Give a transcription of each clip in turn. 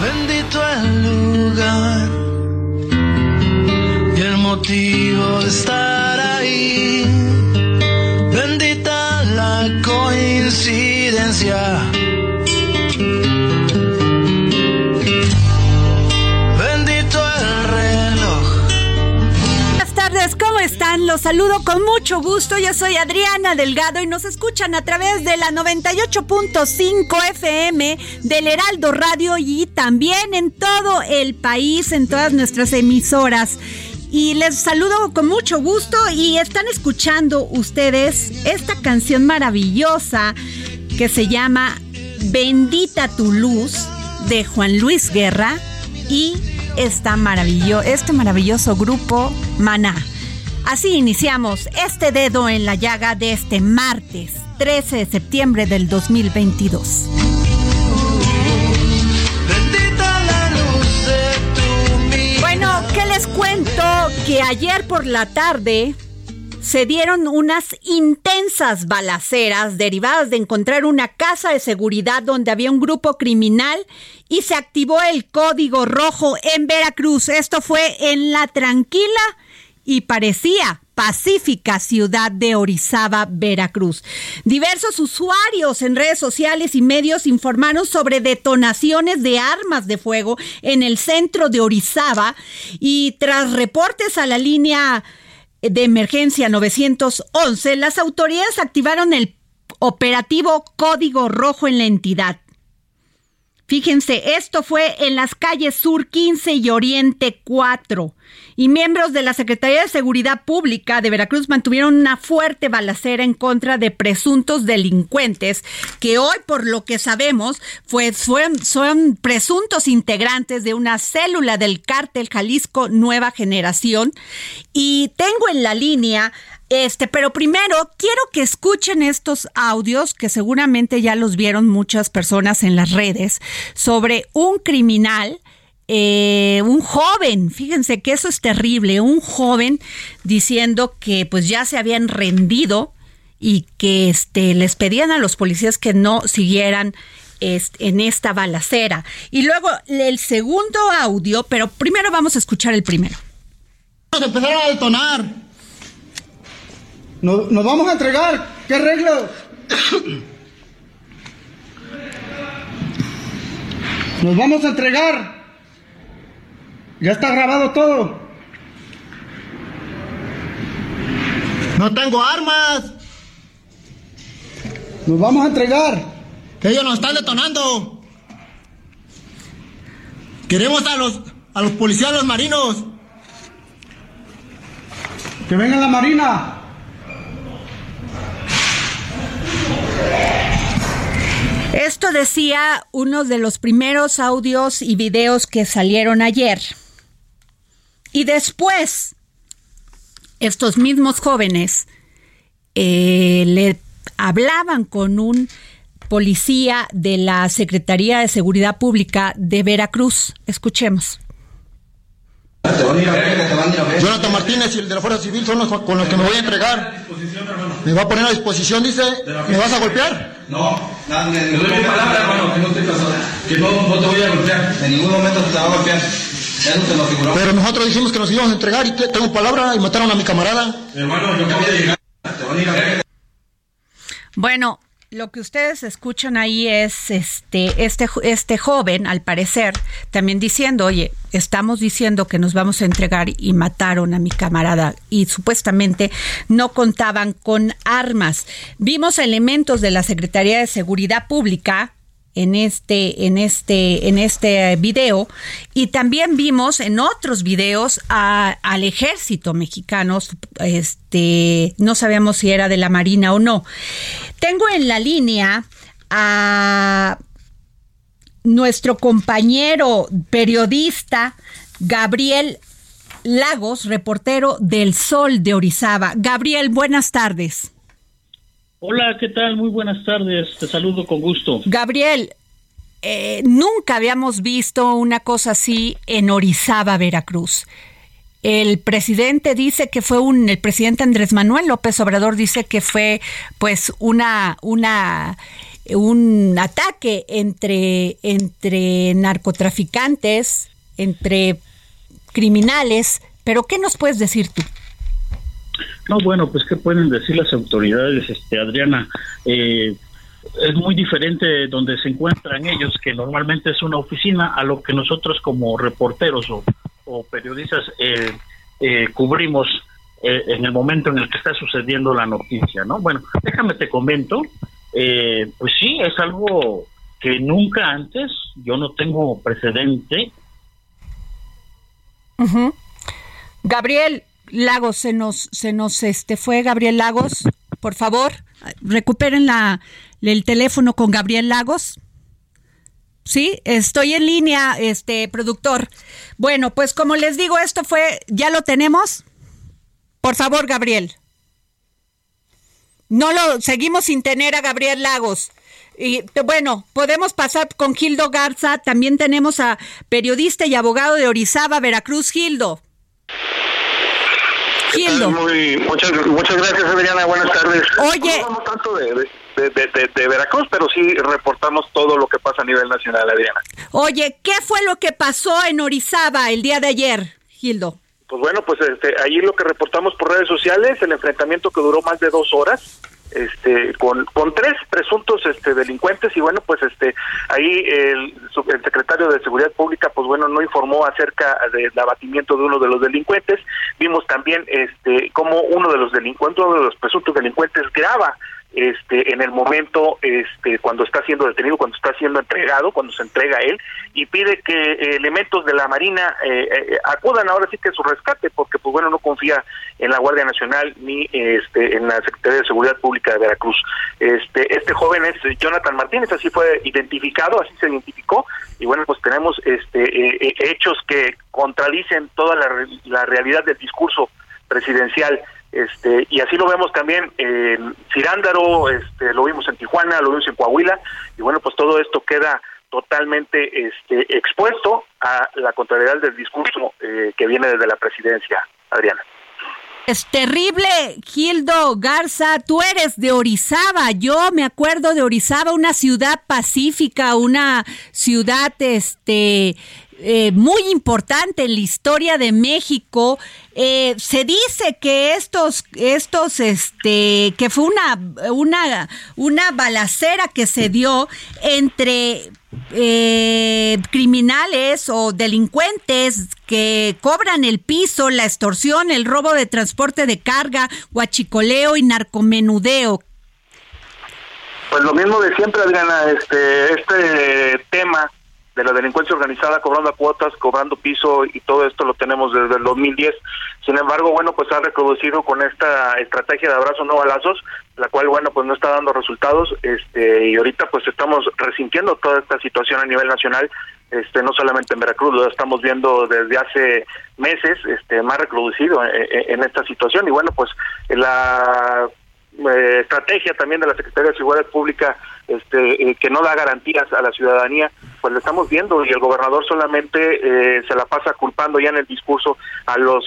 Bendito el lugar y el motivo de estar ahí. Bendita la coincidencia. Saludo con mucho gusto. Yo soy Adriana Delgado y nos escuchan a través de la 98.5 FM del Heraldo Radio y también en todo el país, en todas nuestras emisoras. Y les saludo con mucho gusto y están escuchando ustedes esta canción maravillosa que se llama Bendita tu luz de Juan Luis Guerra y esta maravillo este maravilloso grupo Maná. Así iniciamos este dedo en la llaga de este martes 13 de septiembre del 2022. Bendita la luz de tu mirada. Bueno, ¿qué les cuento? Que ayer por la tarde se dieron unas intensas balaceras derivadas de encontrar una casa de seguridad donde había un grupo criminal y se activó el código rojo en Veracruz. Esto fue en la tranquila y parecía pacífica ciudad de Orizaba, Veracruz. Diversos usuarios en redes sociales y medios informaron sobre detonaciones de armas de fuego en el centro de Orizaba y tras reportes a la línea de emergencia 911, las autoridades activaron el operativo Código Rojo en la entidad. Fíjense, esto fue en las calles Sur 15 y Oriente 4. Y miembros de la Secretaría de Seguridad Pública de Veracruz mantuvieron una fuerte balacera en contra de presuntos delincuentes que hoy, por lo que sabemos, fueron, son presuntos integrantes de una célula del cártel Jalisco Nueva Generación. Y tengo en la línea este, pero primero quiero que escuchen estos audios que seguramente ya los vieron muchas personas en las redes sobre un criminal. Eh, un joven, fíjense que eso es terrible, un joven diciendo que pues ya se habían rendido y que este, les pedían a los policías que no siguieran este, en esta balacera. Y luego el segundo audio, pero primero vamos a escuchar el primero. Vamos a empezar a detonar. Nos, nos vamos a entregar. ¿Qué regla? Nos vamos a entregar. Ya está grabado todo. No tengo armas. Nos vamos a entregar. Ellos nos están detonando. Queremos a los a los policías, los marinos. Que venga la marina. Esto decía uno de los primeros audios y videos que salieron ayer. Y después, estos mismos jóvenes eh, le hablaban con un policía de la Secretaría de Seguridad Pública de Veracruz. Escuchemos. Jonathan Martínez y el de la Fuerza Civil son los con los que me voy a entregar. Me va a poner a disposición, dice. ¿Me vas a golpear? No, nada, me doy mi palabra, hermano, que no te pasó, que no, no te voy a golpear. En ningún momento te va a golpear. Ya no te lo figuró. Pero nosotros dijimos que nos íbamos a entregar y te- tengo palabra y mataron a mi camarada. Hermano, yo acabo de llegar. Te van a ir a ver. Bueno, lo que ustedes escuchan ahí es este, este, este joven, al parecer, también diciendo, oye, estamos diciendo que nos vamos a entregar y mataron a mi camarada y supuestamente no contaban con armas. Vimos elementos de la Secretaría de Seguridad Pública en este en este en este video. Y también vimos en otros videos a- al ejército mexicano este no sabíamos si era de la marina o no. Tengo en la línea a nuestro compañero periodista Gabriel Lagos reportero del Sol de Orizaba. Gabriel buenas tardes Hola, ¿qué tal? Muy buenas tardes. Te saludo con gusto. Gabriel, eh, nunca habíamos visto una cosa así en Orizaba, Veracruz. El presidente dice que fue un, el presidente Andrés Manuel López Obrador dice que fue pues una, una, un ataque entre, entre narcotraficantes, entre criminales, pero ¿qué nos puedes decir tú? No, bueno, pues qué pueden decir las autoridades, este, Adriana. Eh, es muy diferente donde se encuentran ellos, que normalmente es una oficina, a lo que nosotros como reporteros o, periodistas eh, eh, cubrimos eh, en el momento en el que está sucediendo la noticia, ¿no? Bueno, déjame te comento, eh, pues sí, es algo que nunca antes, yo no tengo precedente. Gabriel Lagos, se nos, se nos este fue Gabriel Lagos. Por favor, recuperen la, el teléfono con Gabriel Lagos. Sí, estoy en línea, este productor. Bueno, pues como les digo, esto fue, ya lo tenemos. Por favor, Gabriel. No lo seguimos sin tener a Gabriel Lagos. Y bueno, podemos pasar con Gildo Garza. También tenemos a periodista y abogado de Orizaba, Veracruz, Gildo. Gildo. Muy, muchas, muchas gracias, Adriana. Buenas tardes. Oye. No hablamos tanto de, de, de- de- Veracruz, pero sí reportamos todo lo que pasa a nivel nacional, Adriana. Oye, ¿qué fue lo que pasó en Orizaba el día de ayer, Gildo? Pues bueno, pues este, ahí lo que reportamos por redes sociales, el enfrentamiento que duró más de dos horas, este, con, con tres presuntos este, delincuentes y bueno, pues este, ahí el, el secretario de Seguridad Pública, pues bueno, no informó acerca del abatimiento de uno de los delincuentes. Vimos también este, cómo uno de los delincuentes, uno de los presuntos delincuentes graba este en el momento este cuando está siendo detenido cuando está siendo entregado cuando se entrega a él y pide que eh, elementos de la marina eh, eh, acudan ahora sí que a su rescate porque pues bueno no confía en la Guardia Nacional ni este en la Secretaría de Seguridad Pública de Veracruz. Este este joven es Jonathan Martínez así fue identificado así se identificó y bueno pues tenemos este eh, eh, hechos que contradicen toda la, la realidad del discurso presidencial este y así lo vemos también en Cirándaro este lo vimos en Tijuana lo vimos en Coahuila y bueno pues todo esto queda totalmente este expuesto a la contrariedad del discurso eh, que viene desde la presidencia Adriana. Es terrible, Gildo Garza, tú eres de Orizaba, yo me acuerdo de Orizaba, una ciudad pacífica, una ciudad este eh, muy importante en la historia de México. Eh, se dice que estos, estos, este, que fue una, una, una balacera que se dio entre eh, criminales o delincuentes que cobran el piso, la extorsión, el robo de transporte de carga, guachicoleo y narcomenudeo. Pues lo mismo de siempre, Adriana, este, este tema la delincuencia organizada cobrando cuotas, cobrando piso y todo esto lo tenemos desde el 2010. Sin embargo, bueno, pues ha reproducido con esta estrategia de abrazo no balazos, la cual, bueno, pues no está dando resultados, este, y ahorita pues estamos resintiendo toda esta situación a nivel nacional, este, no solamente en Veracruz, lo estamos viendo desde hace meses, este, más reproducido en, en esta situación, y bueno, pues la eh, estrategia también de la Secretaría de Seguridad Pública este, eh, que no da garantías a la ciudadanía, pues lo estamos viendo y el gobernador solamente eh, se la pasa culpando ya en el discurso a los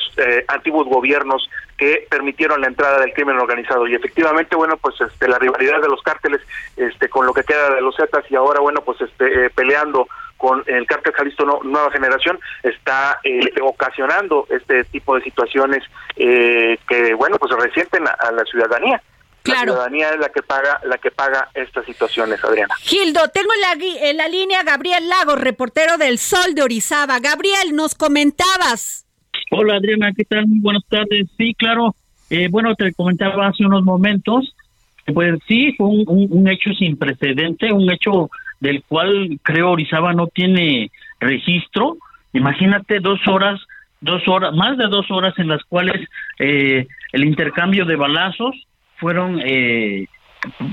antiguos gobiernos que permitieron la entrada del crimen organizado y efectivamente bueno pues este la rivalidad de los cárteles este con lo que queda de los Zetas y ahora bueno pues este peleando con el cártel Jalisco Nueva Generación está ocasionando este tipo de situaciones que bueno pues resienten a la ciudadanía. La ciudadanía es la que paga la que paga estas situaciones, Adriana. Gildo, tengo en la, en la línea Gabriel Lagos, reportero del Sol de Orizaba. Gabriel, nos comentabas. Hola Adriana, ¿qué tal? Muy buenas tardes. Sí, claro. Eh, bueno, te comentaba hace unos momentos. Pues sí, fue un, un, hecho sin precedente, un hecho del cual creo Orizaba no tiene registro. Imagínate dos horas, dos horas, más de dos horas en las cuales eh, el intercambio de balazos fueron eh,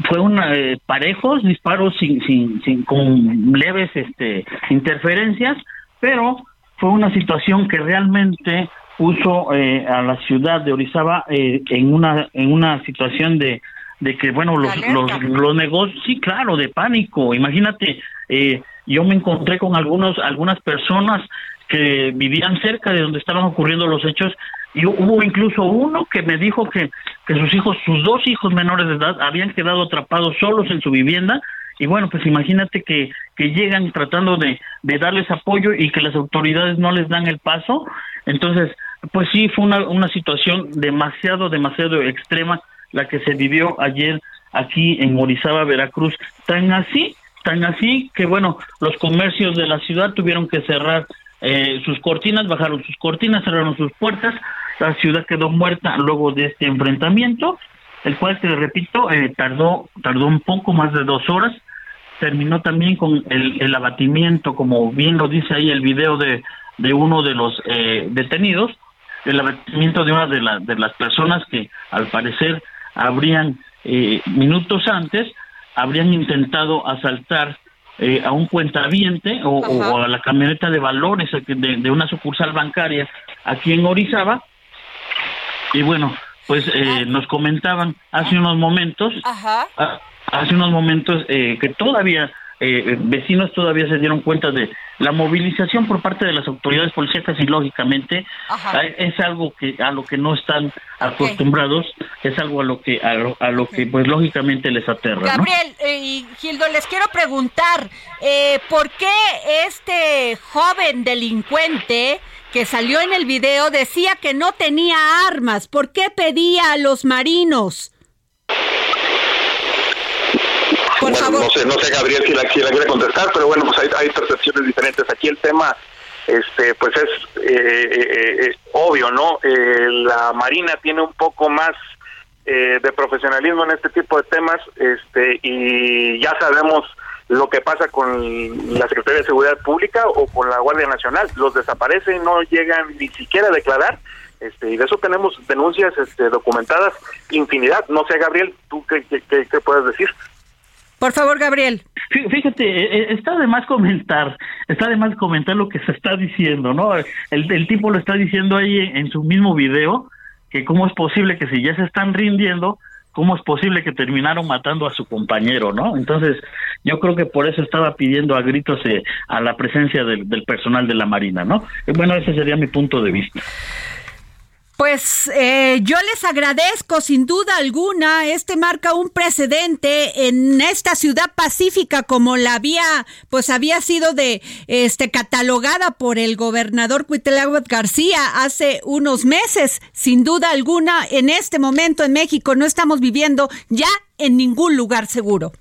fueron eh, parejos disparos sin, sin, sin con leves este interferencias pero fue una situación que realmente puso eh, a la ciudad de Orizaba eh, en una en una situación de de que bueno los los, los negocios sí claro de pánico. Imagínate eh, yo me encontré con algunos algunas personas que vivían cerca de donde estaban ocurriendo los hechos y hubo incluso uno que me dijo que, que sus hijos, sus dos hijos menores de edad, habían quedado atrapados solos en su vivienda. Y bueno, pues imagínate que, que llegan tratando de, de darles apoyo y que las autoridades no les dan el paso. Entonces, pues sí, fue una, una situación demasiado, demasiado extrema la que se vivió ayer aquí en Morizaba, Veracruz. Tan así, tan así que bueno, los comercios de la ciudad tuvieron que cerrar eh, sus cortinas, bajaron sus cortinas, cerraron sus puertas, la ciudad quedó muerta luego de este enfrentamiento, el cual, te repito, eh, tardó, tardó un poco más de dos horas, terminó también con el, el abatimiento, como bien lo dice ahí el video de, de uno de los eh, detenidos, el abatimiento de una de, de las personas que al parecer habrían, minutos antes, habrían intentado asaltar eh, a un cuentaviente o, o, a la camioneta de valores de, una sucursal bancaria aquí en Orizaba. Y bueno, pues eh, ah. nos comentaban hace unos momentos, ah, hace unos momentos eh, que todavía eh, vecinos todavía se dieron cuenta de la movilización por parte de las autoridades policíacas y lógicamente es algo que a lo que no están acostumbrados es algo a lo que a lo, que pues lógicamente les aterra Gabriel eh, y Gildo les quiero preguntar eh, por qué este joven delincuente que salió en el video decía que no tenía armas por qué pedía a los marinos no sé, no sé Gabriel si la, si quiere contestar, pero bueno, pues hay, hay percepciones diferentes. Aquí el tema este pues es eh, eh, eh obvio, ¿no? Eh, la Marina tiene un poco más de profesionalismo en este tipo de temas este y ya sabemos lo que pasa con la Secretaría de Seguridad Pública o con la Guardia Nacional. Los desaparecen, no llegan ni siquiera a declarar. Este, y de eso tenemos denuncias este, documentadas infinidad. No sé, Gabriel, ¿tú qué, qué, qué puedes decir? Por favor, Gabriel. Fíjate, eh, eh, está de más comentar, está de más comentar lo que se está diciendo, ¿no? El, tipo lo está diciendo ahí en, su mismo video, que cómo es posible que si ya se están rindiendo, cómo es posible que terminaron matando a su compañero, ¿no? Entonces, yo creo que por eso estaba pidiendo a gritos eh, a la presencia del, del personal de la Marina, ¿no? Bueno, ese sería mi punto de vista. Pues eh, yo les agradezco sin duda alguna. Este marca un precedente en esta ciudad pacífica como la había, pues había sido de, este, catalogada por el gobernador Cuitláhuac García hace unos meses. Sin duda alguna, en este momento en México no estamos viviendo ya en ningún lugar seguro.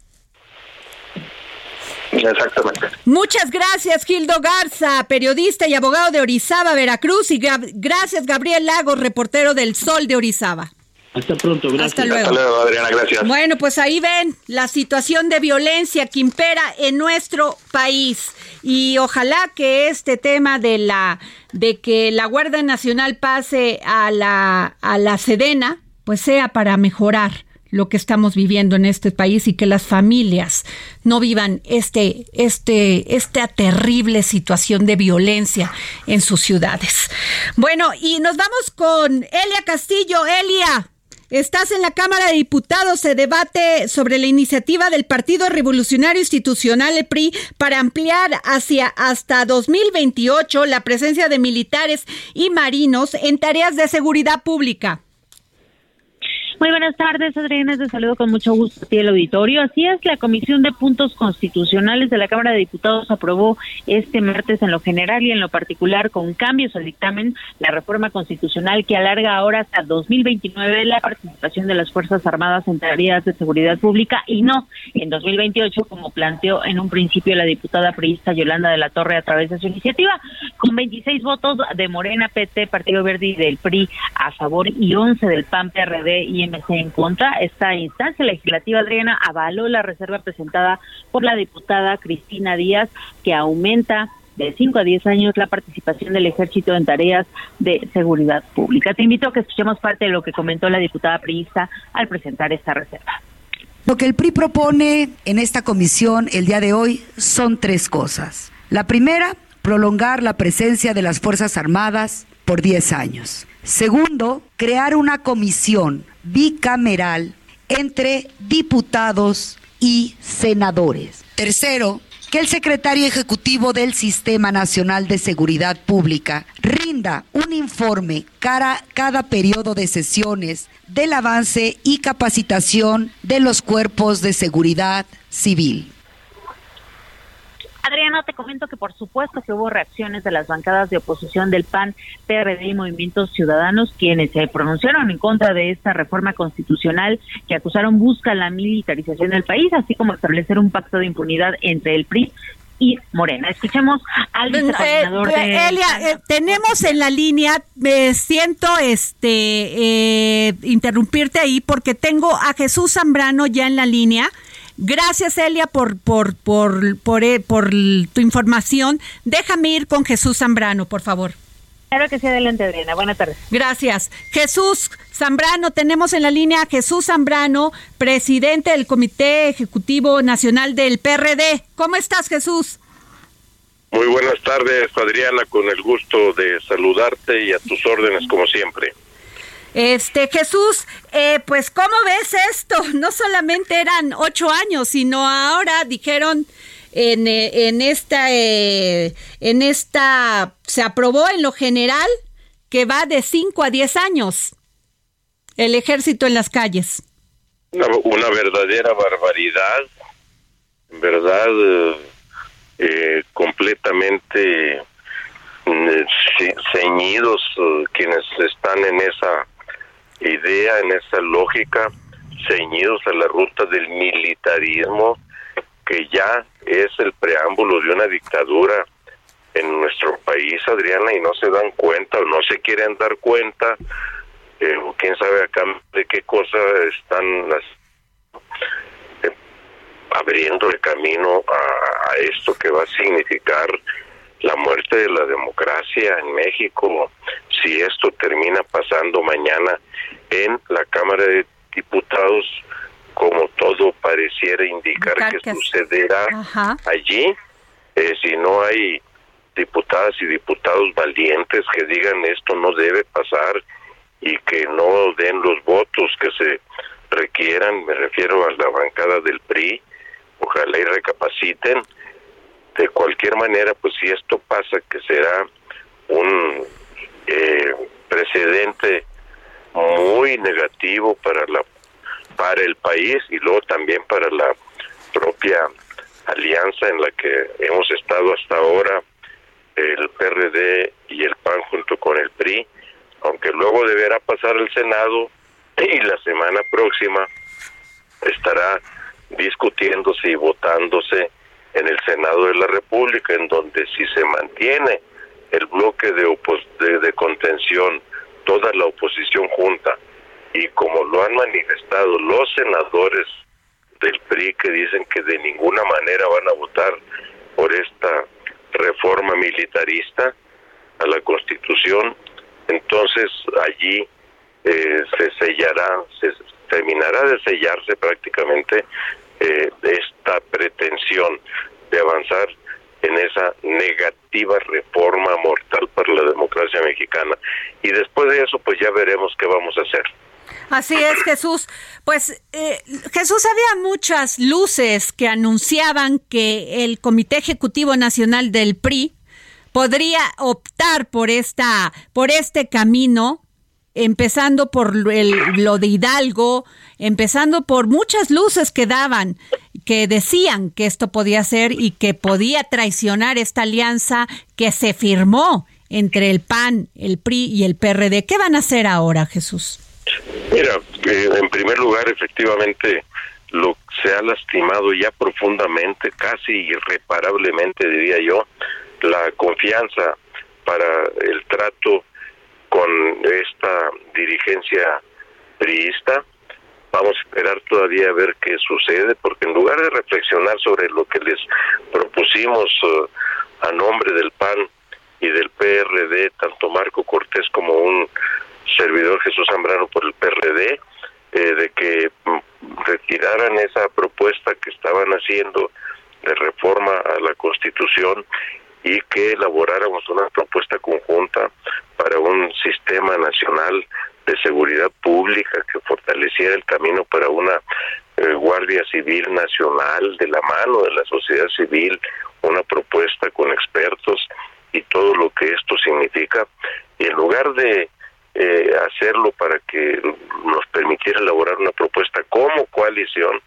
Exactamente. Muchas gracias, Gildo Garza, periodista y abogado de Orizaba, Veracruz, y gracias, Gabriel Lagos, reportero del Sol de Orizaba. Hasta pronto, gracias. Hasta luego. Hasta luego, Adriana, gracias. Bueno, pues ahí ven la situación de violencia que impera en nuestro país y ojalá que este tema de la de que la Guardia Nacional pase a la a la Sedena, pues sea para mejorar lo que estamos viviendo en este país y que las familias no vivan este, este, esta terrible situación de violencia en sus ciudades. Bueno, y nos vamos con Elia Castillo. Elia, Estás en la Cámara de Diputados, se debate sobre la iniciativa del Partido Revolucionario Institucional, el PRI, para ampliar hacia hasta 2028 la presencia de militares y marinos en tareas de seguridad pública. Muy buenas tardes, Adriana. Te saludo con mucho gusto a el auditorio. Así es, la Comisión de Puntos Constitucionales de la Cámara de Diputados aprobó este martes en lo general y en lo particular con cambios al dictamen la reforma constitucional que alarga ahora hasta 2029 la participación de las Fuerzas Armadas en tareas de seguridad pública y no en 2028 como planteó en un principio la diputada priista Yolanda de la Torre a través de su iniciativa. Con 26 votos de Morena, PT, Partido Verde y del PRI a favor y 11 del PAN, PRD y en contra. Esta instancia legislativa, Adriana, avaló la reserva presentada por la diputada Cristina Díaz, que aumenta de 5 a 10 años la participación del ejército en tareas de seguridad pública. Te invito a que escuchemos parte de lo que comentó la diputada priista al presentar esta reserva. Lo que el PRI propone en esta comisión el día de hoy son tres cosas. La primera, prolongar la presencia de las Fuerzas Armadas por 10 años. Segundo, crear una comisión bicameral entre diputados y senadores. Tercero, que el secretario ejecutivo del Sistema Nacional de Seguridad Pública rinda un informe cada, cada periodo de sesiones del avance y capacitación de los cuerpos de seguridad civil. Adriana, te comento que por supuesto que hubo reacciones de las bancadas de oposición del PAN, PRD y Movimientos Ciudadanos, quienes se pronunciaron en contra de esta reforma constitucional que acusaron busca la militarización del país, así como establecer un pacto de impunidad entre el PRI y Morena. Escuchemos al eh, vicecoordinador de... Elia, eh, tenemos en la línea, me siento este eh, interrumpirte ahí porque tengo a Jesús Zambrano ya en la línea. Gracias, Elia, por, por, por, por, eh, por tu información. Déjame ir con Jesús Zambrano, por favor. Claro que sí, adelante, Adriana. Buenas tardes. Gracias. Jesús Zambrano, tenemos en la línea a Jesús Zambrano, presidente del Comité Ejecutivo Nacional del PRD. ¿Cómo estás, Jesús? Muy buenas tardes, Adriana, con el gusto de saludarte y a tus órdenes, como siempre. Este Jesús, eh, pues ¿cómo ves esto? No solamente eran ocho años, sino ahora dijeron en, eh, en esta eh, en esta se aprobó en lo general que va de cinco a diez años el ejército en las calles. Una, verdadera barbaridad, en verdad completamente mm, ceñidos quienes están en esa idea, en esa lógica, ceñidos a la ruta del militarismo, que ya es el preámbulo de una dictadura en nuestro país, Adriana, y no se dan cuenta o no se quieren dar cuenta, eh, o quién sabe acá de qué cosa están las, eh, abriendo el camino a, a esto que va a significar la muerte de la democracia en México, si esto termina pasando mañana en la Cámara de Diputados, como todo pareciera indicar que sucederá allí, eh, si no hay diputadas y diputados valientes que digan esto no debe pasar y que no den los votos que se requieran, me refiero a la bancada del PRI, ojalá y recapaciten. De cualquier manera, pues si esto pasa, que será un eh, precedente muy negativo para la para el país y luego también para la propia alianza en la que hemos estado hasta ahora el PRD y el PAN junto con el PRI, aunque luego deberá pasar el Senado y la semana próxima estará discutiéndose y votándose en el Senado de la República, en donde si se mantiene el bloque de, de, de contención toda la oposición junta. Y como lo han manifestado los senadores del PRI que dicen que de ninguna manera van a votar por esta reforma militarista a la Constitución, entonces allí eh, se sellará, se terminará de sellarse prácticamente eh, esta pretensión de avanzar en esa negativa reforma mortal para la democracia mexicana. Y después de eso, pues ya veremos qué vamos a hacer. Así es, Jesús. Pues eh, Jesús, había muchas luces que anunciaban que el Comité Ejecutivo Nacional del PRI podría optar por esta, por este camino, empezando por lo de Hidalgo, empezando por muchas luces que daban, que decían que esto podía ser y que podía traicionar esta alianza que se firmó entre el PAN, el PRI y el PRD. ¿Qué van a hacer ahora, Jesús? Mira, en primer lugar, efectivamente, lo se ha lastimado ya profundamente, casi irreparablemente, diría yo, la confianza para el trato con esta dirigencia priista. Vamos a esperar todavía a ver qué sucede, porque en lugar de reflexionar sobre lo que les propusimos uh, a nombre del PAN y del PRD, tanto Marco Cortés como un servidor Jesús Zambrano por el PRD, eh, de que mm, retiraran esa propuesta que estaban haciendo de reforma a la Constitución y que elaboráramos una propuesta conjunta para un sistema nacional de seguridad pública que fortaleciera el camino para una eh, Guardia Civil Nacional de la mano de la sociedad civil, una propuesta con expertos y todo lo que esto significa. Y en lugar de eh, hacerlo para que nos permitiera elaborar una propuesta como coalición,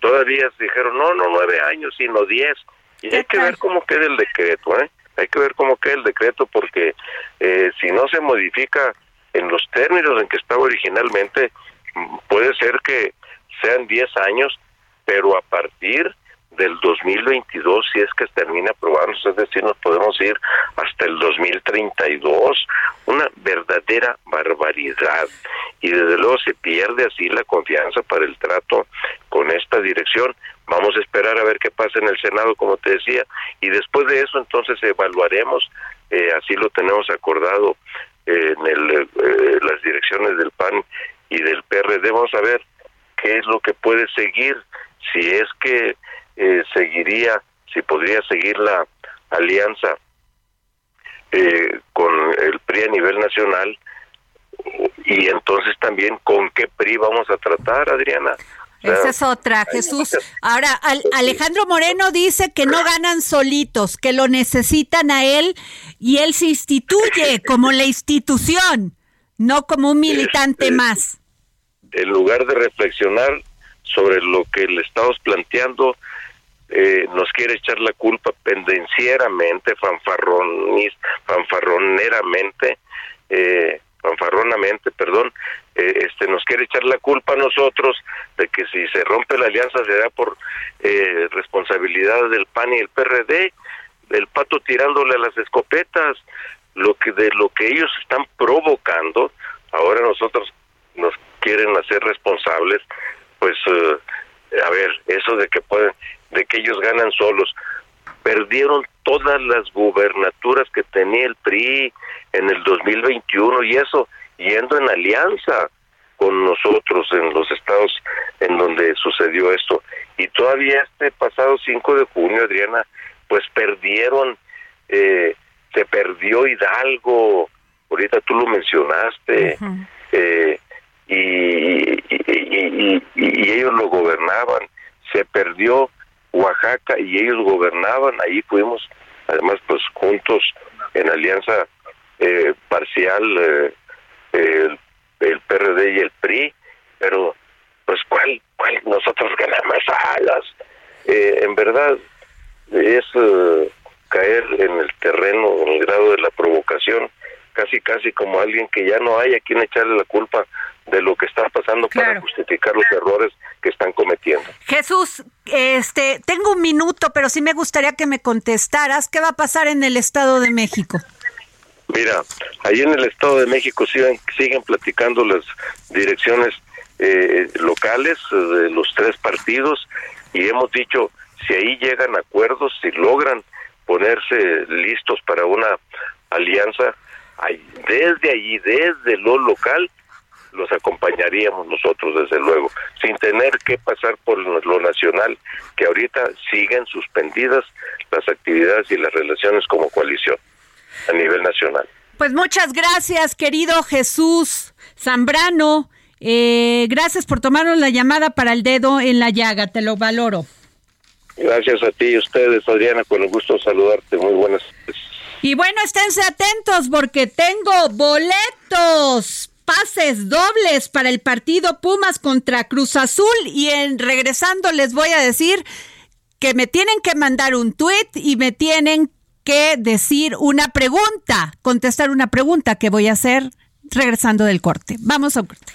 todavía dijeron, no, no nueve años, sino diez. Y hay que ver cómo queda el decreto, ¿eh? Hay que ver cómo queda el decreto porque eh, si no se modifica en los términos en que estaba originalmente, puede ser que sean diez años, pero a partir del 2022 si es que termina aprobándose, es decir, nos podemos ir hasta el 2032, una verdadera barbaridad. Y desde luego se pierde así la confianza para el trato con esta dirección. Vamos a esperar a ver qué pasa en el Senado, como te decía, y después de eso entonces evaluaremos, eh, así lo tenemos acordado en el, eh, las direcciones del PAN y del PRD, vamos a ver qué es lo que puede seguir, si es que eh, seguiría, si podría seguir la alianza eh, con el PRI a nivel nacional y entonces también con qué PRI vamos a tratar, Adriana. Esa es otra, Jesús. Ahora, Alejandro Moreno dice que no ganan solitos, que lo necesitan a él y él se instituye como la institución, no como un militante más. En lugar de reflexionar sobre lo que le estamos planteando, eh, nos quiere echar la culpa pendencieramente, fanfarronis, fanfarroneramente, eh, fanfarronamente, perdón, eh, este nos quiere echar la culpa a nosotros de que si se rompe la alianza será por eh, responsabilidad del PAN y el PRD, del pato tirándole a las escopetas, lo que de lo que ellos están provocando, ahora nosotros nos quieren hacer responsables, pues a ver, eso de que pueden de que ellos ganan solos. Perdieron todas las gubernaturas que tenía el PRI en el 2021 y eso yendo en alianza con nosotros en los estados en donde sucedió esto. Y todavía este pasado 5 de junio, Adriana, pues perdieron, eh, se perdió Hidalgo, ahorita tú lo mencionaste, eh, y, y, ellos lo gobernaban, se perdió Oaxaca y ellos gobernaban, ahí fuimos además pues juntos en alianza eh, parcial eh, el, PRD y el PRI, pero pues cuál, cuál nosotros ganamos alas, eh, en verdad es caer en el terreno, en el grado de la provocación, casi casi como alguien que ya no hay a quien echarle la culpa de lo que está pasando para justificar los errores que están cometiendo. Jesús, este, tengo un minuto, pero sí me gustaría que me contestaras qué va a pasar en el Estado de México. Mira, ahí en el Estado de México siguen, siguen platicando las direcciones eh, locales de los tres partidos y hemos dicho, si ahí llegan acuerdos, si logran ponerse listos para una alianza, desde allí, desde lo local, los acompañaríamos nosotros, desde luego, sin tener que pasar por lo nacional, que ahorita siguen suspendidas las actividades y las relaciones como coalición a nivel nacional. Pues muchas gracias, querido Jesús Zambrano, Eh, gracias por tomarnos la llamada para el dedo en la llaga, te lo valoro. Gracias a ti y ustedes, Adriana, con el gusto saludarte. Muy buenas tardes. Y bueno, esténse atentos porque tengo boletos, pases dobles para el partido Pumas contra Cruz Azul y en regresando les voy a decir que me tienen que mandar un tweet y me tienen que decir una pregunta, contestar una pregunta que voy a hacer regresando del corte. Vamos a un corte.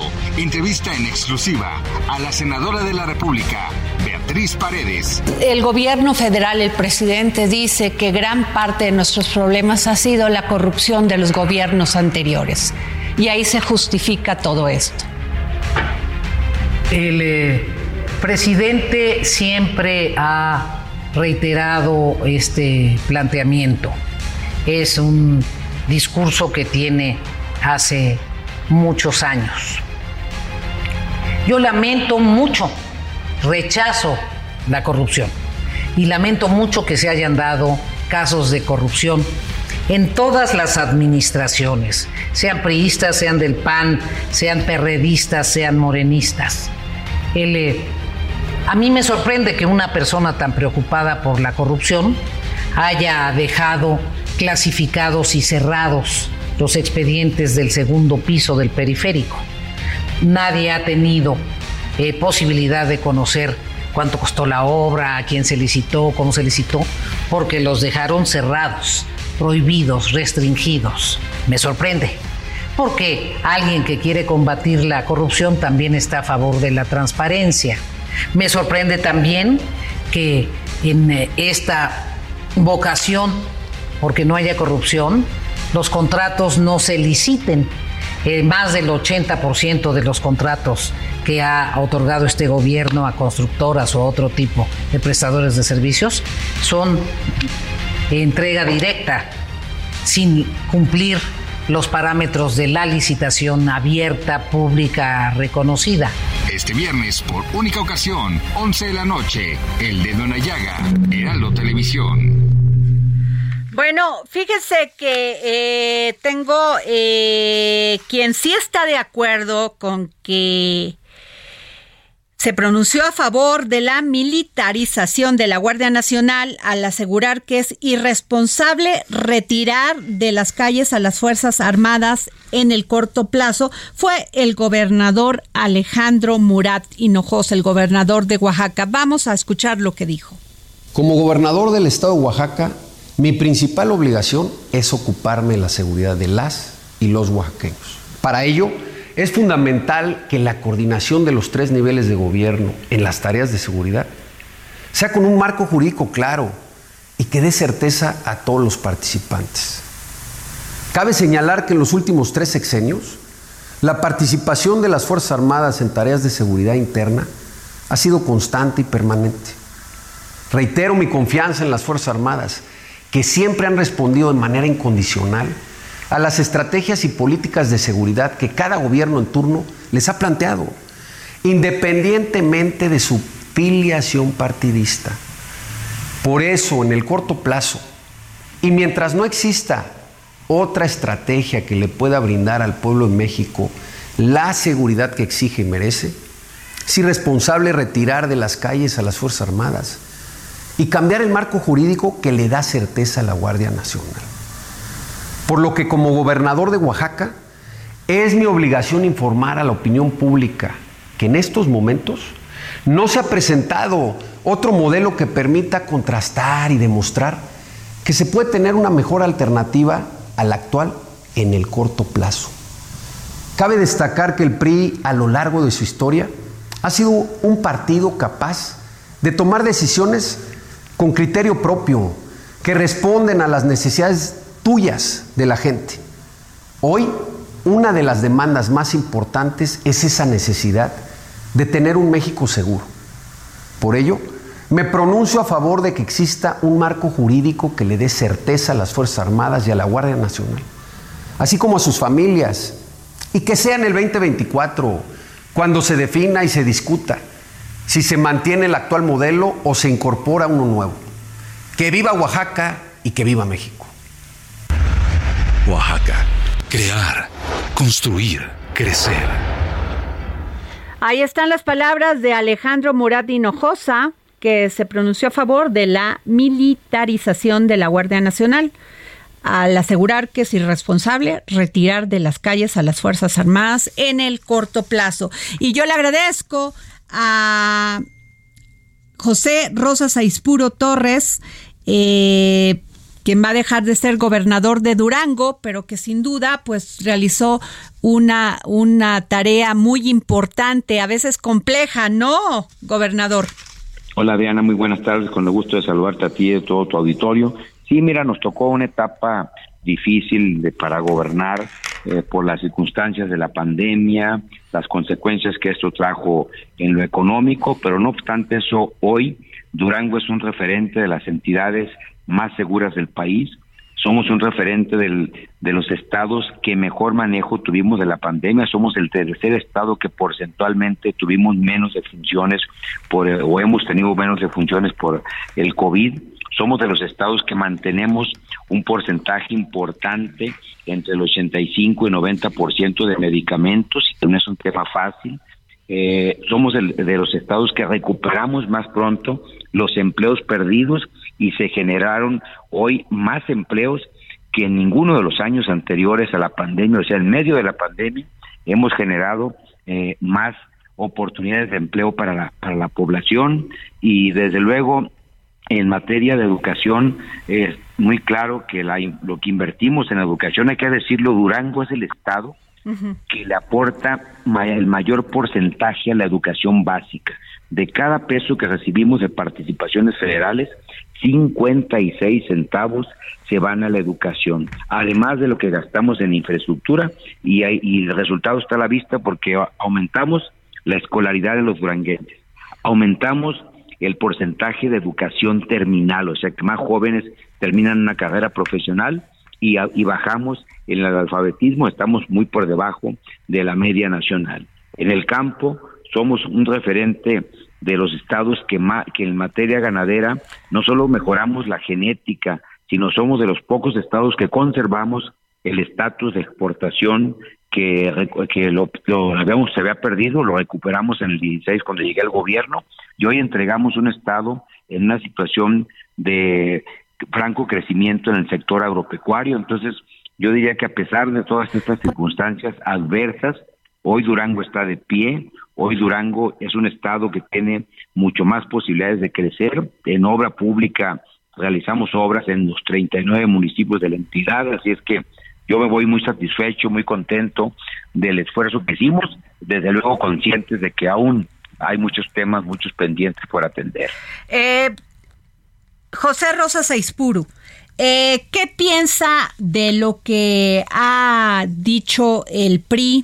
entrevista en exclusiva a la senadora de la República, Beatriz Paredes. El gobierno federal, el presidente, dice que gran parte de nuestros problemas ha sido la corrupción de los gobiernos anteriores. Y ahí se justifica todo esto. El eh, presidente siempre ha reiterado este planteamiento. Es un discurso que tiene hace muchos años. Yo lamento mucho, rechazo la corrupción y lamento mucho que se hayan dado casos de corrupción en todas las administraciones, sean priistas, sean del PAN, sean perredistas, sean morenistas. El, a mí me sorprende que una persona tan preocupada por la corrupción haya dejado clasificados y cerrados los expedientes del segundo piso del periférico. Nadie ha tenido eh, posibilidad de conocer cuánto costó la obra, a quién se licitó, cómo se licitó, porque los dejaron cerrados, prohibidos, restringidos. Me sorprende, porque alguien que quiere combatir la corrupción también está a favor de la transparencia. Me sorprende también que en eh, esta vocación, porque no haya corrupción, los contratos no se liciten. Eh, más del 80% de los contratos que ha otorgado este gobierno a constructoras o otro tipo de prestadores de servicios son entrega directa, sin cumplir los parámetros de la licitación abierta, pública, reconocida. Este viernes, por única ocasión, 11 de la noche, El Dedo en la Llaga, Heraldo Televisión. Bueno, fíjese que eh, tengo eh, quien sí está de acuerdo con que se pronunció a favor de la militarización de la Guardia Nacional al asegurar que es irresponsable retirar de las calles a las Fuerzas Armadas en el corto plazo fue el gobernador Alejandro Murat Hinojosa, el gobernador de Oaxaca. Vamos a escuchar lo que dijo. Como gobernador del estado de Oaxaca, Mi principal obligación es ocuparme de la seguridad de las y los oaxaqueños. Para ello, es fundamental que la coordinación de los tres niveles de gobierno en las tareas de seguridad sea con un marco jurídico claro y que dé certeza a todos los participantes. Cabe señalar que en los últimos tres sexenios, la participación de las Fuerzas Armadas en tareas de seguridad interna ha sido constante y permanente. Reitero mi confianza en las Fuerzas Armadas que siempre han respondido de manera incondicional a las estrategias y políticas de seguridad que cada gobierno en turno les ha planteado, independientemente de su filiación partidista. Por eso, en el corto plazo, y mientras no exista otra estrategia que le pueda brindar al pueblo de México la seguridad que exige y merece, es irresponsable retirar de las calles a las Fuerzas Armadas y cambiar el marco jurídico que le da certeza a la Guardia Nacional. Por lo que como gobernador de Oaxaca es mi obligación informar a la opinión pública que en estos momentos no se ha presentado otro modelo que permita contrastar y demostrar que se puede tener una mejor alternativa a la actual en el corto plazo. Cabe destacar que el PRI a lo largo de su historia ha sido un partido capaz de tomar decisiones con criterio propio, que responden a las necesidades tuyas de la gente. Hoy, una de las demandas más importantes es esa necesidad de tener un México seguro. Por ello, me pronuncio a favor de que exista un marco jurídico que le dé certeza a las Fuerzas Armadas y a la Guardia Nacional, así como a sus familias, y que sea en el 2024 cuando se defina y se discuta si se mantiene el actual modelo o se incorpora uno nuevo. Que viva Oaxaca y que viva México. Oaxaca. Crear, construir, crecer. Ahí están las palabras de Alejandro Murat Hinojosa, que se pronunció a favor de la militarización de la Guardia Nacional, al asegurar que es irresponsable retirar de las calles a las Fuerzas Armadas en el corto plazo. Y yo le agradezco a José Rosas Aispuro Torres, eh, quien va a dejar de ser gobernador de Durango, pero que sin duda pues realizó una, una tarea muy importante, a veces compleja, ¿no, gobernador? Hola Diana, muy buenas tardes, con el gusto de saludarte a ti y a todo tu auditorio. Sí, mira, nos tocó una etapa difícil de, para gobernar eh, por las circunstancias de la pandemia, las consecuencias que esto trajo en lo económico, pero no obstante eso, hoy Durango es un referente de las entidades más seguras del país. Somos un referente del, de los estados que mejor manejo tuvimos de la pandemia. Somos el tercer estado que porcentualmente tuvimos menos defunciones por, o hemos tenido menos defunciones por el COVID. Somos de los estados que mantenemos un porcentaje importante entre el 85 y 90% de medicamentos, y no es un tema fácil. Eh, somos de los estados que recuperamos más pronto los empleos perdidos y se generaron hoy más empleos que en ninguno de los años anteriores a la pandemia, o sea, en medio de la pandemia hemos generado eh, más oportunidades de empleo para la, para la población y desde luego en materia de educación es muy claro que la, lo que invertimos en educación, hay que decirlo, Durango es el estado que le aporta el mayor porcentaje a la educación básica. De cada peso que recibimos de participaciones federales, 56 centavos se van a la educación, además de lo que gastamos en infraestructura y, y el resultado está a la vista porque aumentamos la escolaridad de los duranguenses, aumentamos el porcentaje de educación terminal, o sea que más jóvenes terminan una carrera profesional y, bajamos en el alfabetismo, estamos muy por debajo de la media nacional. En el campo somos un referente de los estados que, que en materia ganadera no solo mejoramos la genética, sino somos de los pocos estados que conservamos el estatus de exportación que, que lo, habíamos, se había perdido, lo recuperamos en el 16 cuando llegué al gobierno y hoy entregamos un estado en una situación de franco crecimiento en el sector agropecuario. Entonces, yo diría que a pesar de todas estas circunstancias adversas, hoy Durango está de pie, hoy Durango es un estado que tiene mucho más posibilidades de crecer. En obra pública realizamos obras en los 39 municipios de la entidad, así es que yo me voy muy satisfecho, muy contento del esfuerzo que hicimos, desde luego conscientes de que aún hay muchos temas, muchos pendientes por atender. Eh, José Rosa Saispuru, eh, ¿qué piensa de lo que ha dicho el PRI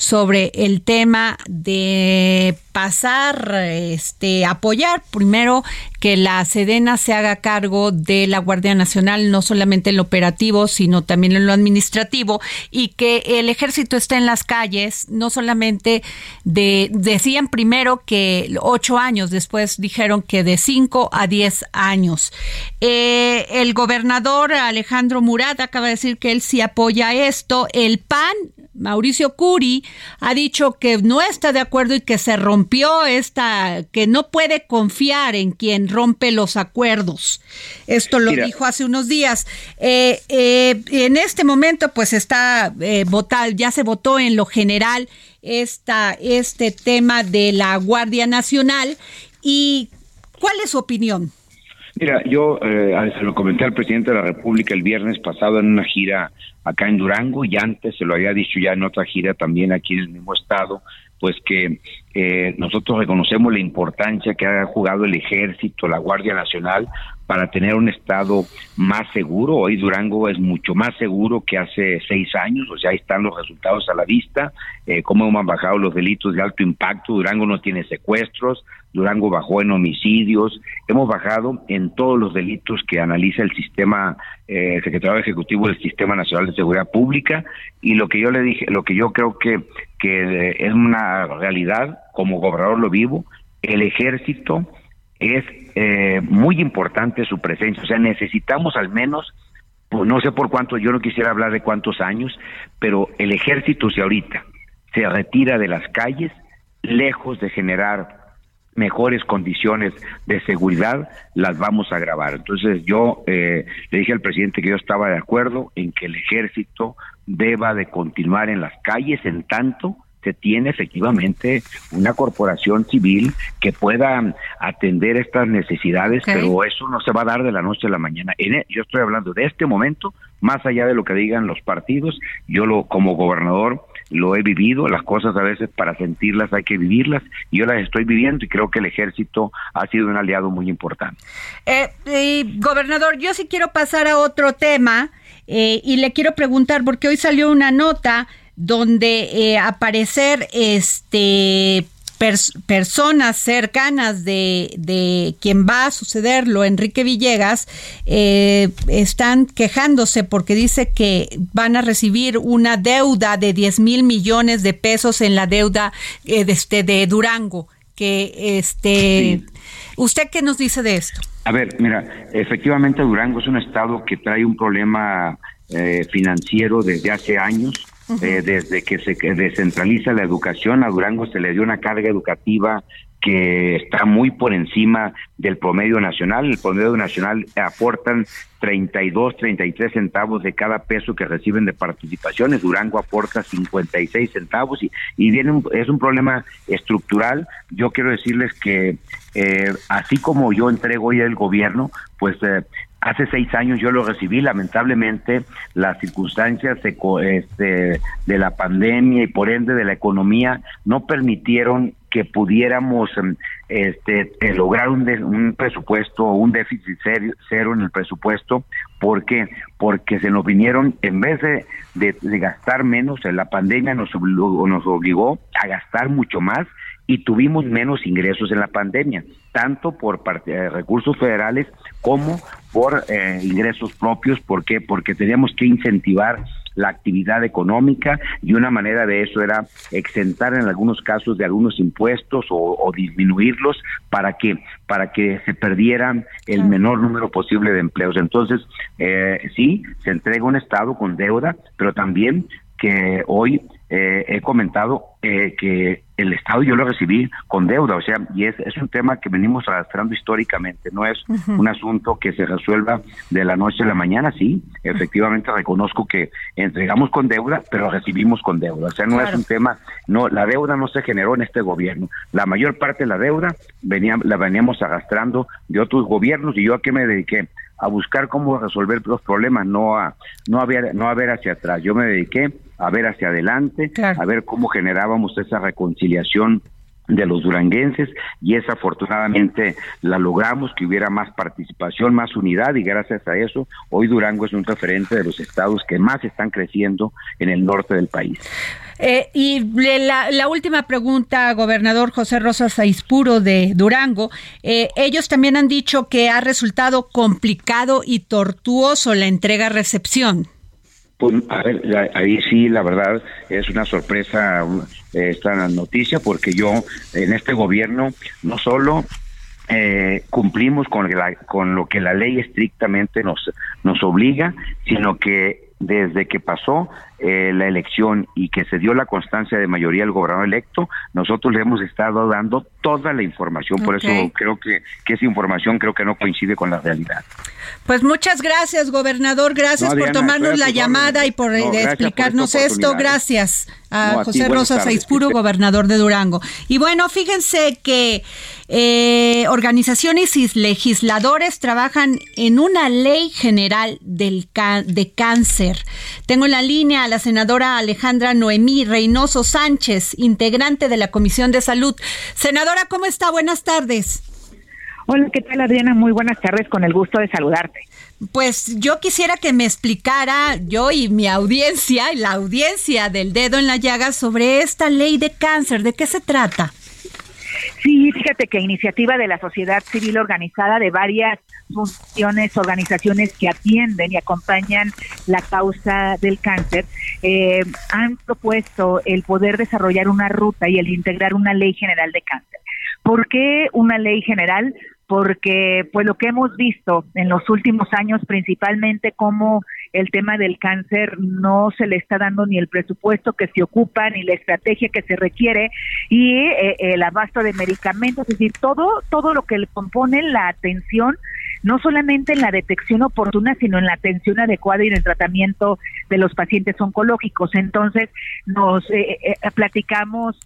sobre el tema de pasar, este, apoyar primero que la Sedena se haga cargo de la Guardia Nacional, no solamente en lo operativo, sino también en lo administrativo, y que el ejército esté en las calles, no solamente de, decían primero que ocho años, después dijeron que de cinco a diez años. Eh, el gobernador Alejandro Murat acaba de decir que él sí apoya esto. El PAN, Mauricio Curi, ha dicho que no está de acuerdo y que se rompió esta, que no puede confiar en quien rompe los acuerdos. Esto lo dijo hace unos días. Eh, eh, en este momento, pues está eh, votado, ya se votó en lo general esta, este tema de la Guardia Nacional. ¿Y cuál es su opinión? Mira, yo eh, se lo comenté al presidente de la República el viernes pasado en una gira acá en Durango y antes se lo había dicho ya en otra gira también aquí en el mismo estado, pues que eh, nosotros reconocemos la importancia que ha jugado el ejército, la Guardia Nacional, para tener un estado más seguro. Hoy Durango es mucho más seguro que hace seis años, o sea, ahí están los resultados a la vista, eh, cómo hemos bajado los delitos de alto impacto, Durango no tiene secuestros, Durango bajó en homicidios, hemos bajado en todos los delitos que analiza el sistema, eh, secretario ejecutivo del Sistema Nacional de Seguridad Pública, y lo que yo le dije, lo que yo creo que, que es una realidad, como gobernador lo vivo, el ejército es eh, muy importante su presencia, o sea, necesitamos al menos, pues, no sé por cuánto, yo no quisiera hablar de cuántos años, pero el ejército si ahorita se retira de las calles, lejos de generar mejores condiciones de seguridad, las vamos a agravar. Entonces yo eh, le dije al presidente que yo estaba de acuerdo en que el ejército deba de continuar en las calles en tanto se tiene efectivamente una corporación civil que pueda atender estas necesidades, pero eso no se va a dar de la noche a la mañana. E, yo estoy hablando de este momento, más allá de lo que digan los partidos, yo lo como gobernador lo he vivido, las cosas a veces para sentirlas hay que vivirlas, y yo las estoy viviendo y creo que el ejército ha sido un aliado muy importante. Eh, gobernador, yo sí quiero pasar a otro tema eh, y le quiero preguntar, porque hoy salió una nota donde eh, aparecer este personas cercanas de, de, quien va a sucederlo, Enrique Villegas, eh, están quejándose porque dice que van a recibir una deuda de 10 mil millones de pesos en la deuda eh, de, este, de Durango. Que este, ¿Usted qué nos dice de esto? A ver, mira, efectivamente Durango es un estado que trae un problema eh, financiero desde hace años eh, desde que se descentraliza la educación, a Durango se le dio una carga educativa que está muy por encima del promedio nacional. El promedio nacional aportan 32, 33 centavos de cada peso que reciben de participaciones. Durango aporta 56 centavos y, y viene es un problema estructural. Yo quiero decirles que eh, así como yo entrego hoy el gobierno, pues eh, Hace seis años yo lo recibí, lamentablemente las circunstancias de, este, de la pandemia y por ende de la economía no permitieron que pudiéramos em, este, eh, lograr un, un presupuesto un déficit cero, en el presupuesto. ¿Por qué? Porque se nos vinieron, en vez de, de, gastar menos, la pandemia nos nos obligó a gastar mucho más y tuvimos menos ingresos en la pandemia, tanto por parte de recursos federales como por eh, ingresos propios. ¿Por qué? Porque teníamos que incentivar la actividad económica y una manera de eso era exentar en algunos casos de algunos impuestos o, disminuirlos para que para que se perdieran el menor número posible de empleos. Entonces, eh, sí, se entrega un Estado con deuda, pero también que hoy eh, he comentado eh, que el Estado yo lo recibí con deuda, o sea, y es, es un tema que venimos arrastrando históricamente, no es un asunto que se resuelva de la noche a la mañana, sí, efectivamente reconozco que entregamos con deuda, pero recibimos con deuda, o sea, no es un tema, no, la deuda no se generó en este gobierno, la mayor parte de la deuda venía, la veníamos arrastrando de otros gobiernos y yo a qué me dediqué a buscar cómo resolver los problemas, no a no a ver, no a ver hacia atrás. Yo me dediqué a ver hacia adelante, a ver cómo generábamos esa reconciliación de los duranguenses y esa afortunadamente la logramos que hubiera más participación, más unidad y gracias a eso hoy Durango es un referente de los estados que más están creciendo en el norte del país. Eh, y la, última pregunta, gobernador José Rosas Aispuro de Durango. Eh, ellos también han dicho que ha resultado complicado y tortuoso la entrega-recepción. Pues, a ver, ahí sí, la verdad, es una sorpresa esta noticia porque yo en este gobierno no solo eh, cumplimos con, con lo que la ley estrictamente nos, nos obliga, sino que desde que pasó eh, la elección y que se dio la constancia de mayoría del gobernador electo, nosotros le hemos estado dando toda la información. Por eso creo que, que esa información creo que no coincide con la realidad. Pues muchas gracias, gobernador. Gracias por tomarnos la llamada y por explicarnos esto. Gracias a, José Rosa Saispuro, gobernador de Durango. Y bueno, fíjense que eh, organizaciones y legisladores trabajan en una ley general del de cáncer. Tengo en la línea a la senadora Alejandra Noemí Reynoso Sánchez, integrante de la Comisión de Salud. Senadora, ¿cómo está? Buenas tardes. Hola, ¿qué tal Adriana? Muy buenas tardes, con el gusto de saludarte. Pues yo quisiera que me explicara yo y mi audiencia y la audiencia del dedo en la llaga sobre esta ley de cáncer, ¿de qué se trata? Sí, fíjate que iniciativa de la sociedad civil organizada de varias funciones, organizaciones que atienden y acompañan la causa del cáncer, eh, han propuesto el poder desarrollar una ruta y el integrar una ley general de cáncer. ¿Por qué una ley general? porque pues lo que hemos visto en los últimos años principalmente como el tema del cáncer no se le está dando ni el presupuesto que se ocupa ni la estrategia que se requiere y eh, el abasto de medicamentos, es decir, todo todo lo que le compone la atención no solamente en la detección oportuna, sino en la atención adecuada y en el tratamiento de los pacientes oncológicos. Entonces, nos eh, eh, platicamos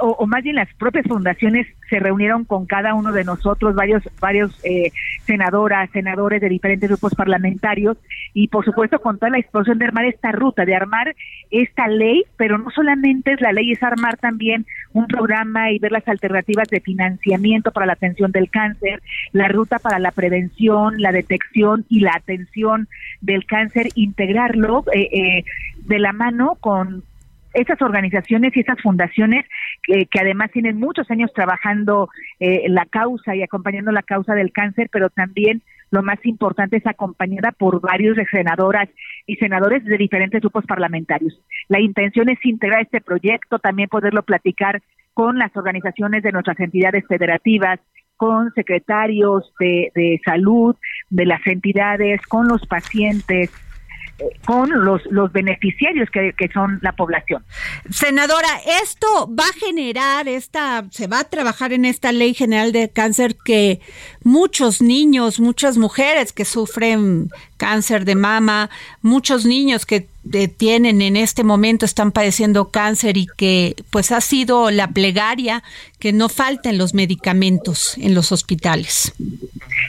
o, más bien las propias fundaciones se reunieron con cada uno de nosotros, varios, varios eh, senadoras, senadores de diferentes grupos parlamentarios, y por supuesto con toda la explosión de armar esta ruta, de armar esta ley, pero no solamente es la ley, es armar también un programa y ver las alternativas de financiamiento para la atención del cáncer, la ruta para la prevención, la detección y la atención del cáncer, integrarlo eh, eh, de la mano con esas organizaciones y esas fundaciones que, además tienen muchos años trabajando eh, la causa y acompañando la causa del cáncer, pero también lo más importante es acompañada por varios senadoras y senadores de diferentes grupos parlamentarios. La intención es integrar este proyecto, también poderlo platicar con las organizaciones de nuestras entidades federativas, con secretarios de, de salud, de las entidades, con los pacientes, con los, los beneficiarios que, que son la población. Senadora, esto va a generar esta, se va a trabajar en esta ley general de cáncer que muchos niños, muchas mujeres que sufren cáncer de mama, muchos niños que tienen en este momento están padeciendo cáncer y que pues ha sido la plegaria que no falten los medicamentos en los hospitales.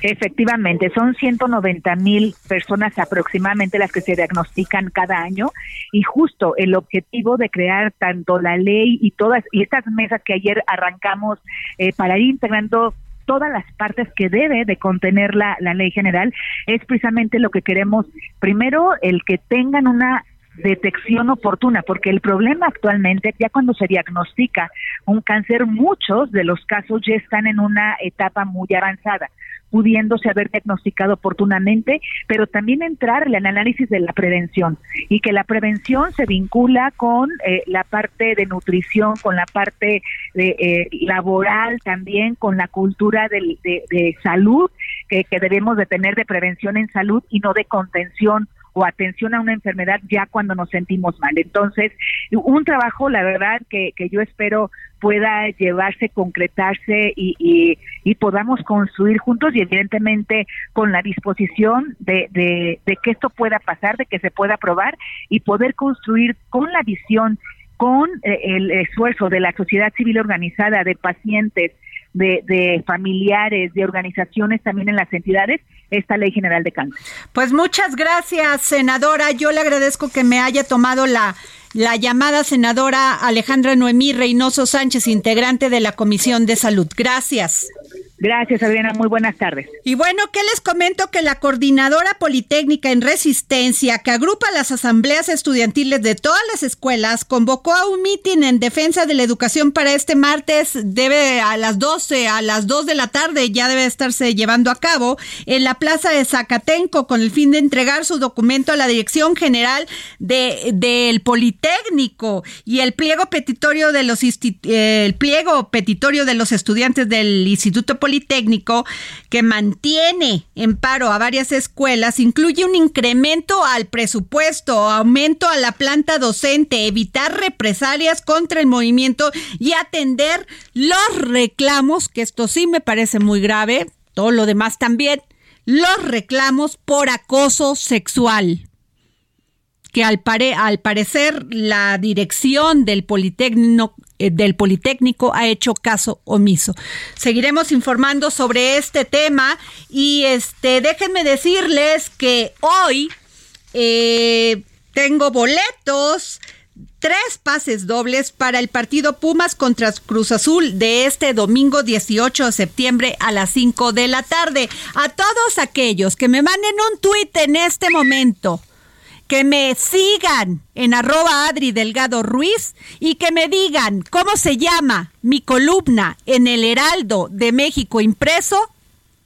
Efectivamente, son 190 mil personas aproximadamente las que se diagnostican cada año y justo el objetivo de crear tanto la ley y todas y estas mesas que ayer arrancamos eh, para ir integrando todas las partes que debe de contener la, la ley general es precisamente lo que queremos. Primero, el que tengan una detección oportuna, porque el problema actualmente, ya cuando se diagnostica un cáncer, muchos de los casos ya están en una etapa muy avanzada pudiéndose haber diagnosticado oportunamente, pero también entrar en el análisis de la prevención y que la prevención se vincula con eh, la parte de nutrición, con la parte de, eh, laboral también, con la cultura de, de, salud que, que debemos de tener de prevención en salud y no de contención o atención a una enfermedad ya cuando nos sentimos mal. Entonces, un trabajo, la verdad, que, que yo espero pueda llevarse, concretarse y, y, podamos construir juntos y evidentemente con la disposición de, de, de que esto pueda pasar, de que se pueda aprobar y poder construir con la visión con eh, el esfuerzo de la sociedad civil organizada, de pacientes, de, de, familiares, de organizaciones también en las entidades, esta ley general de cáncer. Pues muchas gracias, senadora. Yo le agradezco que me haya tomado la, la llamada senadora Alejandra Noemí Reynoso Sánchez, integrante de la Comisión de Salud. Gracias. Gracias, Adriana. Muy buenas tardes. Y bueno, ¿qué les comento? Que la Coordinadora Politécnica en Resistencia, que agrupa las asambleas estudiantiles de todas las escuelas, convocó a un mitin en defensa de la educación para este martes. Debe a las 12, a las 2 de la tarde, ya debe estarse llevando a cabo en la plaza de Zacatenco con el fin de entregar su documento a la Dirección General de, del Politécnico y el pliego petitorio de los eh, el pliego petitorio de los estudiantes del Instituto Politécnico, que mantiene en paro a varias escuelas, incluye un incremento al presupuesto, aumento a la planta docente, evitar represalias contra el movimiento y atender los reclamos, que esto sí me parece muy grave, todo lo demás también, los reclamos por acoso sexual que al, al, parecer la dirección del Politécnico, del Politécnico ha hecho caso omiso. Seguiremos informando sobre este tema y este déjenme decirles que hoy eh, tengo boletos tres pases dobles para el partido Pumas contra Cruz Azul de este domingo 18 de septiembre a las 5 de la tarde. A todos aquellos que me manden un tuit en este momento que me sigan en arroba Adri Delgado Ruiz y que me digan cómo se llama mi columna en el Heraldo de México impreso,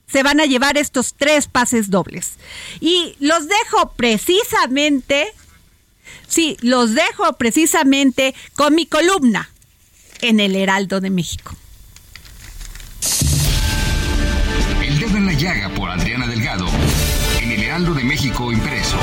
se van a llevar estos tres pases dobles. Y los dejo precisamente, sí, los dejo precisamente con mi columna en el Heraldo de México. El dedo en la llaga por Adriana Delgado en el Heraldo de México impreso.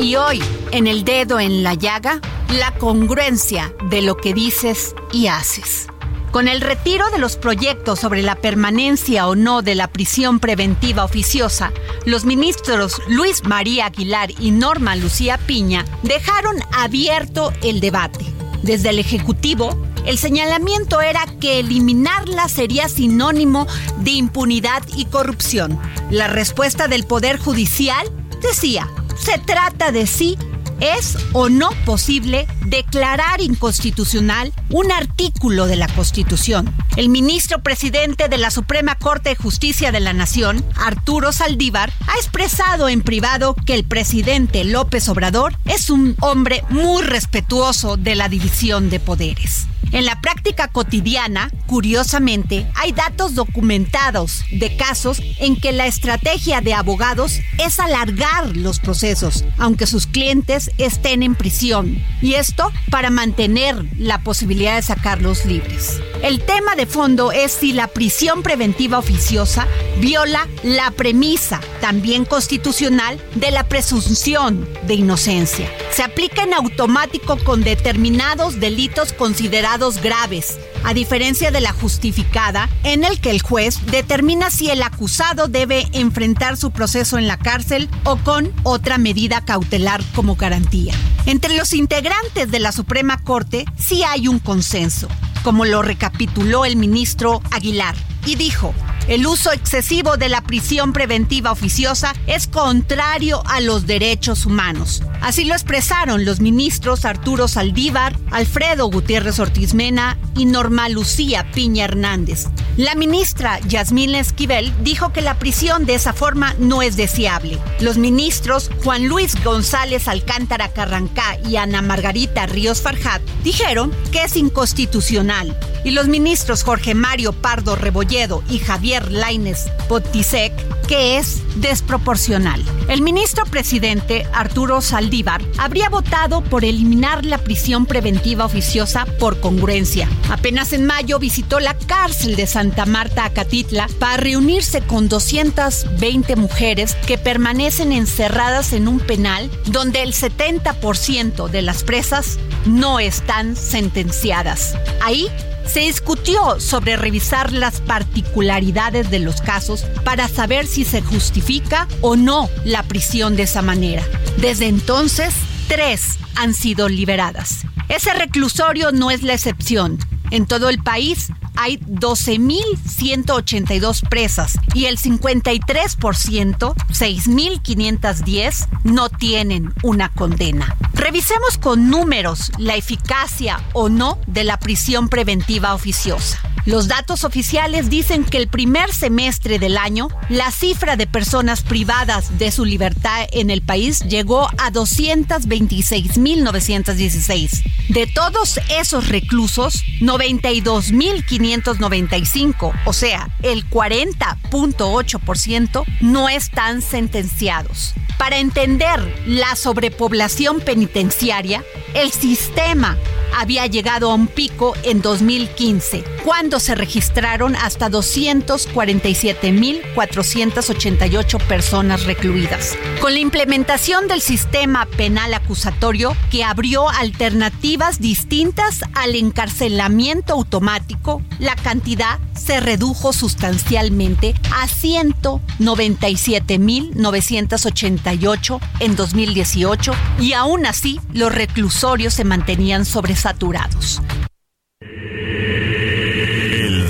Y hoy, en el dedo en la llaga, la congruencia de lo que dices y haces. Con el retiro de los proyectos sobre la permanencia o no de la prisión preventiva oficiosa, los ministros Luis María Aguilar y Norma Lucía Piña dejaron abierto el debate. Desde el Ejecutivo, el señalamiento era que eliminarla sería sinónimo de impunidad y corrupción. La respuesta del Poder Judicial decía, se trata de si es o no posible declarar inconstitucional un artículo de la Constitución. El ministro presidente de la Suprema Corte de Justicia de la Nación, Arturo Saldívar, ha expresado en privado que el presidente López Obrador es un hombre muy respetuoso de la división de poderes. En la práctica cotidiana, curiosamente, hay datos documentados de casos en que la estrategia de abogados es alargar los procesos, aunque sus clientes estén en prisión, y esto para mantener la posibilidad de sacarlos libres. El tema de fondo es si la prisión preventiva oficiosa viola la premisa, también constitucional, de la presunción de inocencia. Se aplica en automático con determinados delitos considerados graves, a diferencia de la justificada, en el que el juez determina si el acusado debe enfrentar su proceso en la cárcel o con otra medida cautelar como garantía. Entre los integrantes de la Suprema Corte sí hay un consenso, como lo recapituló el ministro Aguilar, y dijo, el uso excesivo de la prisión preventiva oficiosa es contrario a los derechos humanos. Así lo expresaron los ministros Arturo Saldívar, Alfredo Gutiérrez Ortiz Mena y Norma Lucía Piña Hernández. La ministra Yasmín Esquivel dijo que la prisión de esa forma no es deseable. Los ministros Juan Luis González Alcántara Carrancá y Ana Margarita Ríos Farjat dijeron que es inconstitucional. Y los ministros Jorge Mario Pardo Rebolledo y Javier Laines Potisek que es desproporcional. El ministro presidente Arturo Saldívar habría votado por eliminar la prisión preventiva oficiosa por congruencia. Apenas en mayo visitó la cárcel de Santa Marta Acatitla para reunirse con 220 mujeres que permanecen encerradas en un penal donde el 70% de las presas no están sentenciadas. Ahí se discutió sobre revisar las particularidades de los casos para saber si se justifica o no la prisión de esa manera. Desde entonces, tres han sido liberadas. Ese reclusorio no es la excepción. En todo el país hay 12.182 presas y el 53%, 6.510, no tienen una condena. Revisemos con números la eficacia o no de la prisión preventiva oficiosa. Los datos oficiales dicen que el primer semestre del año, la cifra de personas privadas de su libertad en el país llegó a 226.916. De todos esos reclusos, 92.595, o sea, el 40.8%, no están sentenciados. Para entender la sobrepoblación penitenciaria, el sistema había llegado a un pico en 2015, cuando se registraron hasta 247.488 personas recluidas. Con la implementación del sistema penal acusatorio que abrió alternativas distintas al encarcelamiento automático, la cantidad se redujo sustancialmente a 197.988 en 2018 y aún así los reclusorios se mantenían sobresaturados.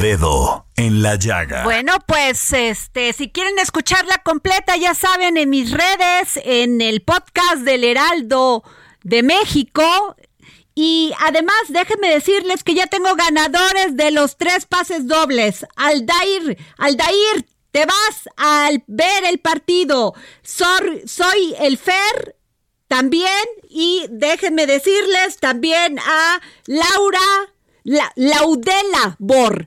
Dedo en la llaga. Bueno, pues este, si quieren escucharla completa, ya saben, en mis redes, en el podcast del Heraldo de México. Y además, déjenme decirles que ya tengo ganadores de los tres pases dobles. Aldair, Aldair, te vas al ver el partido. Soy, soy el Fer también. Y déjenme decirles también a Laura la, Laudela Bor.